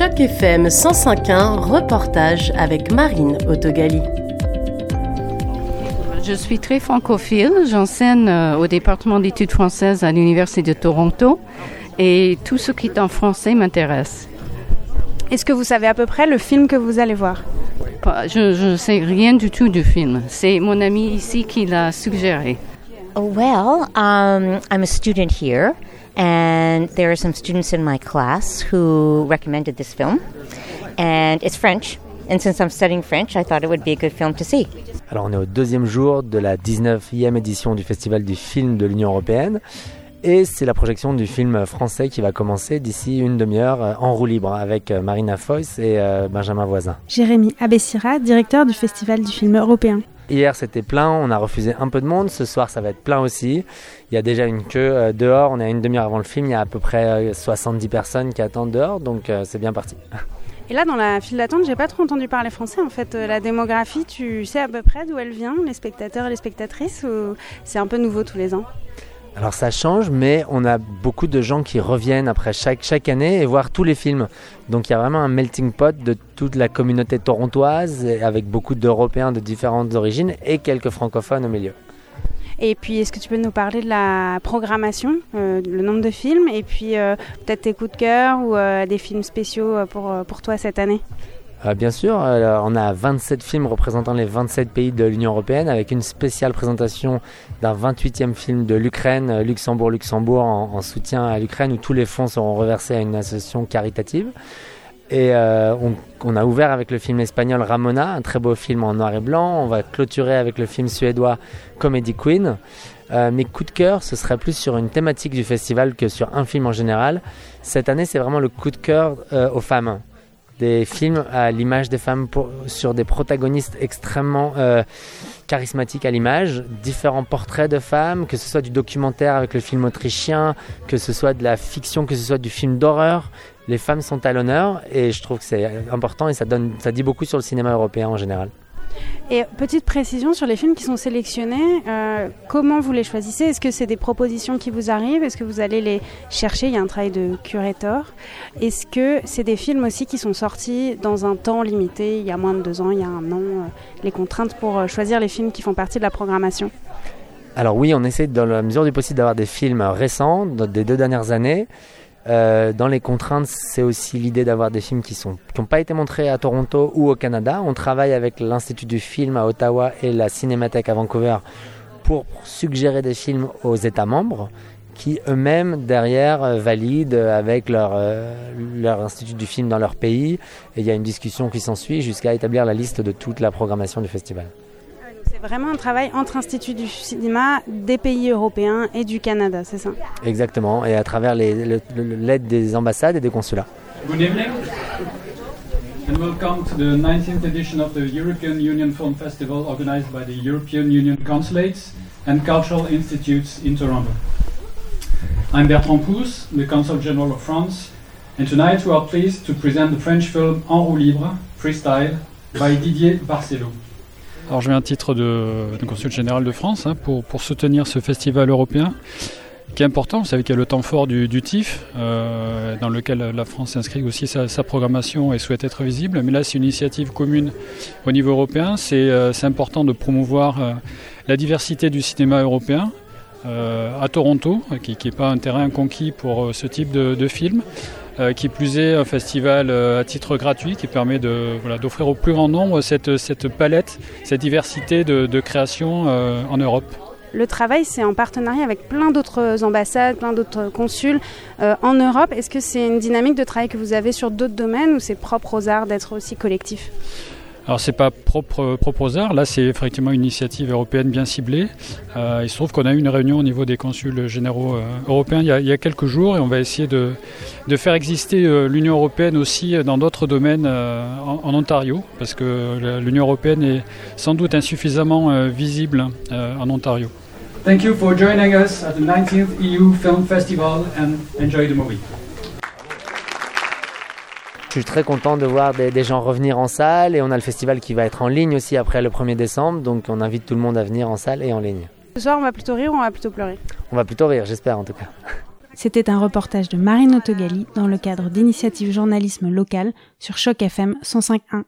Choc FM 105.1, reportage avec Marine Autogali. Je suis très francophile. J'enseigne euh, au département d'études françaises à l'Université de Toronto et tout ce qui est en français m'intéresse. Est-ce que vous savez à peu près le film que vous allez voir? Je ne sais rien du tout du film. C'est mon ami ici qui l'a suggéré. Oh, well, um, I'm a student here, and there are some students in my class who recommended this film. And it's French, and since I'm studying French, I thought it would be a good film to see. Alors, on est au deuxième jour de la 19e édition du Festival du film de l'Union européenne. Et c'est la projection du film français qui va commencer d'ici une demi-heure euh, en roue libre avec euh, Marina Foyce et euh, Benjamin Voisin. Jérémy Abessira, directeur du Festival du film européen. Hier c'était plein, on a refusé un peu de monde, ce soir ça va être plein aussi. Il y a déjà une queue dehors, on est à une demi-heure avant le film, il y a à peu près 70 personnes qui attendent dehors, donc c'est bien parti. Et là, dans la file d'attente, j'ai pas trop entendu parler français. En fait, la démographie, tu sais à peu près d'où elle vient, les spectateurs et les spectatrices, ou c'est un peu nouveau tous les ans? Alors ça change, mais on a beaucoup de gens qui reviennent après chaque, chaque année et voir tous les films. Donc il y a vraiment un melting pot de toute la communauté torontoise, avec beaucoup d'Européens de différentes origines et quelques francophones au milieu. Et puis, est-ce que tu peux nous parler de la programmation, euh, le nombre de films, et puis euh, peut-être tes coups de cœur ou euh, des films spéciaux pour, pour toi cette année? Euh, bien sûr, euh, on a 27 films représentant les 27 pays de l'Union européenne avec une spéciale présentation d'un 28e film de l'Ukraine, euh, Luxembourg-Luxembourg, en, soutien à l'Ukraine où tous les fonds seront reversés à une association caritative. Et on, a ouvert avec le film espagnol Ramona, un très beau film en noir et blanc. On va clôturer avec le film suédois Comedy Queen. mes coups de cœur, ce serait plus sur une thématique du festival que sur un film en général. Cette année, c'est vraiment le coup de cœur aux femmes des films à l'image des femmes sur des protagonistes extrêmement euh, charismatiques à l'image, différents portraits de femmes, que ce soit du documentaire avec le film autrichien, que ce soit de la fiction, que ce soit du film d'horreur. Les femmes sont à l'honneur et je trouve que c'est important et ça, donne, ça dit beaucoup sur le cinéma européen en général. Et petite précision sur les films qui sont sélectionnés, euh, comment vous les choisissez? Est-ce que c'est des propositions qui vous arrivent? Est-ce que vous allez les chercher? Il y a un travail de curator. Est-ce que c'est des films aussi qui sont sortis dans un temps limité, il y a moins de deux ans, il y a un an euh, Les contraintes pour euh, choisir les films qui font partie de la programmation? Alors oui, on essaie dans la mesure du possible d'avoir des films récents, des deux dernières années. Euh, dans les contraintes, c'est aussi l'idée d'avoir des films qui n'ont pas été montrés à Toronto ou au Canada. On travaille avec l'Institut du film à Ottawa et la Cinémathèque à Vancouver pour suggérer des films aux États membres qui eux-mêmes derrière euh, valident avec leur, euh, leur institut du film dans leur pays. Et il y a une discussion qui s'ensuit jusqu'à établir la liste de toute la programmation du festival. C'est vraiment un travail entre instituts du cinéma des pays européens et du Canada, c'est ça Exactement, et à travers l'aide des ambassades et des consulats. Good evening, and welcome to the 19th edition of the European Union Film Festival organized by the European Union Consulates and Cultural Institutes in Toronto. I'm Bertrand Pousse, the Consul General of France, and tonight we are pleased to present the French film En roue libre, Freestyle, by Didier Barcelo. Alors je viens à titre de, consul général de France hein, pour, pour, soutenir ce festival européen qui est important. Vous savez qu'il y a le temps fort du, TIFF euh, dans lequel la France inscrit aussi sa, sa, programmation et souhaite être visible. Mais là c'est une initiative commune au niveau européen. C'est euh, important de promouvoir euh, la diversité du cinéma européen. À Toronto, qui n'est pas un terrain conquis pour ce type de, de film. Euh, qui plus est un festival euh, à titre gratuit qui permet de, voilà, d'offrir au plus grand nombre cette, cette palette, cette diversité de, de création euh, en Europe. Le travail, c'est en partenariat avec plein d'autres ambassades, plein d'autres consuls en Europe. Est-ce que c'est une dynamique de travail que vous avez sur d'autres domaines ou c'est propre aux arts d'être aussi collectif? Alors c'est pas propre, propre aux arts, là c'est effectivement une initiative européenne bien ciblée. Euh, il se trouve qu'on a eu une réunion au niveau des consuls généraux euh, européens il y, a, quelques jours et on va essayer de, de faire exister euh, l'Union européenne aussi dans d'autres domaines en, Ontario, parce que l'Union européenne est sans doute insuffisamment visible en Ontario. Thank you for joining us at the 19th EU Film Festival and enjoy the movie. Je suis très content de voir des, des, gens revenir en salle et on a le festival qui va être en ligne aussi après le 1er décembre, donc on invite tout le monde à venir en salle et en ligne. Ce soir, on va plutôt rire ou on va plutôt pleurer? On va plutôt rire, j'espère en tout cas. C'était un reportage de Marine Autogali dans le cadre d'initiatives journalisme local sur Choc FM 105.1.